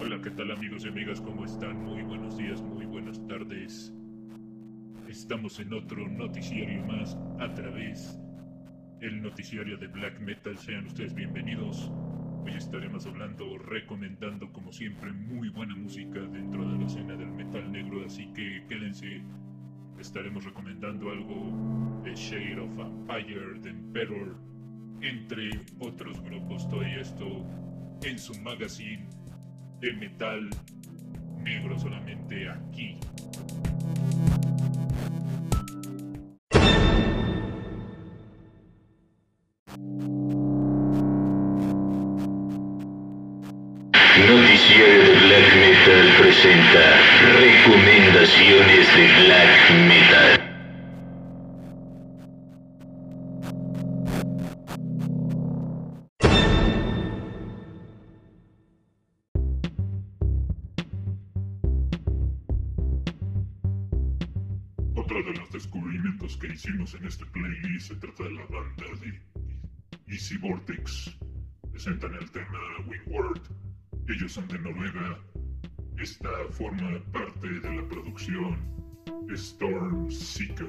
Hola, ¿qué tal amigos y amigas? ¿Cómo están? Muy buenos días, muy buenas tardes. Estamos en otro noticiario más a través del noticiario de Black Metal. Sean ustedes bienvenidos. Hoy estaremos hablando, recomendando como siempre muy buena música dentro de la escena del metal negro, así que quédense. Estaremos recomendando algo de Shade of Empire, de Emperor, entre otros grupos. Todo esto en su magazine de metal negro solamente aquí. Noticiero de Black Metal presenta Recomendaciones de Black Metal. Otro de los descubrimientos que hicimos en este playlist se trata de la banda de Easy Vortex. Presentan el tema Wingward. Ellos son de Noruega. Esta forma parte de la producción Storm Seeker.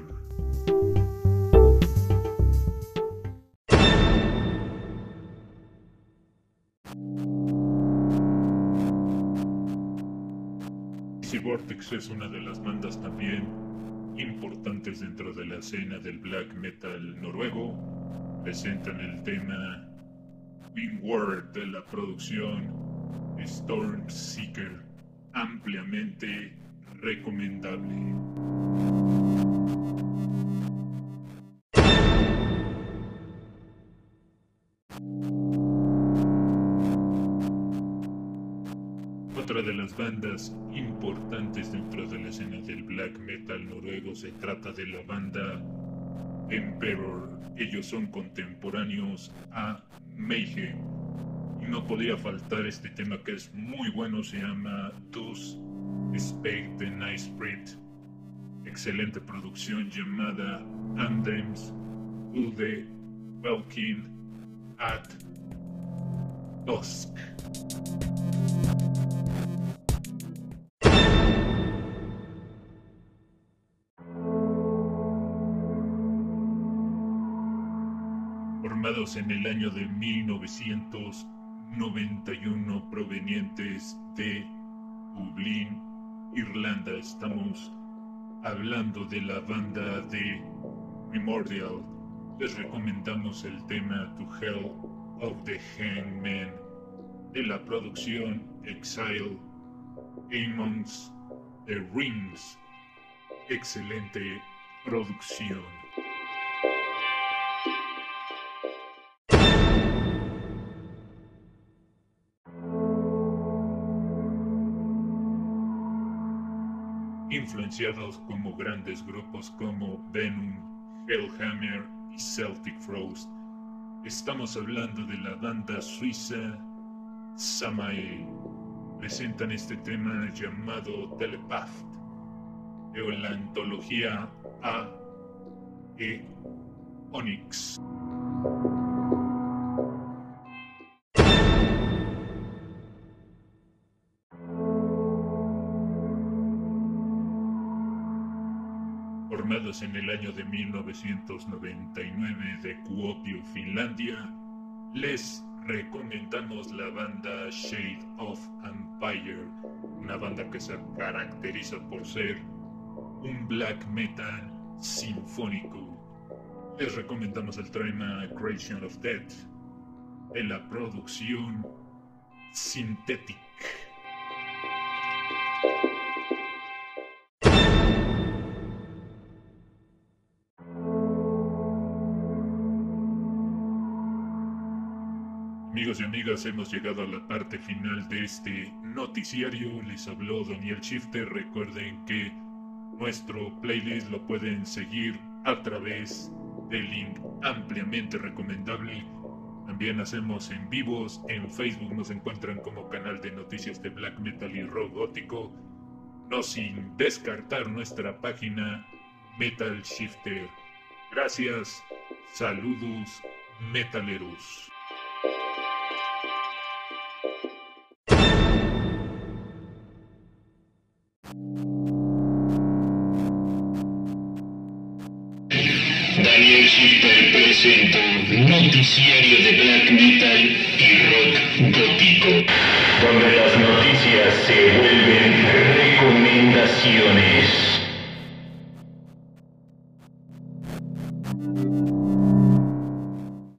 Easy Vortex es una de las bandas también importantes dentro de la escena del black metal noruego. Presentan el tema Wingward de la producción Storm Seeker, ampliamente recomendable. Otra de las bandas importantes dentro de la escena del black metal noruego se trata de la banda Emperor. Ellos son contemporáneos a Mayhem. Y no podía faltar este tema que es muy bueno, se llama Dus Spake the Night Sprint. Excelente producción llamada Andems Ude Welkin at Dusk. Formados en el año de 1991 provenientes de Dublín, Irlanda, estamos hablando de la banda de Memorial. Les recomendamos el tema To Hell of the Hangman de la producción Exile Amongst the Rings. Excelente producción. Influenciados como grandes grupos como Venom, Hellhammer y Celtic Frost. Estamos hablando de la banda suiza Samael. Presentan este tema llamado Telepath de la antología A. E. Onyx. Formados en el año de 1999 de Kuopio, Finlandia, les recomendamos la banda Shade of Empire, una banda que se caracteriza por ser un black metal sinfónico. Les recomendamos el tema Creation of Death de la producción Synthetic. Amigos y amigas, hemos llegado a la parte final de este noticiario. Les habló Daniel Shifter. Recuerden que nuestro playlist lo pueden seguir a través del link ampliamente recomendable. También hacemos en vivos. En Facebook nos encuentran como canal de noticias de black metal y rock gótico. No sin descartar nuestra página Metal Shifter. Gracias. Saludos, metaleros. Daniel Schiffer presentó Noticiario de Black Metal y Rock Gótico, donde las noticias se vuelven recomendaciones.